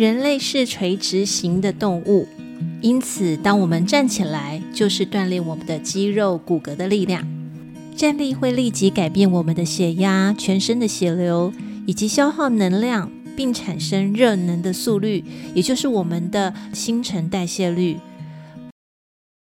人类是垂直型的动物。因此当我们站起来就是锻炼我们的肌肉骨骼的力量。站立会立即改变我们的血压全身的血流以及消耗能量并产生热能的速率也就是我们的新陈代谢率。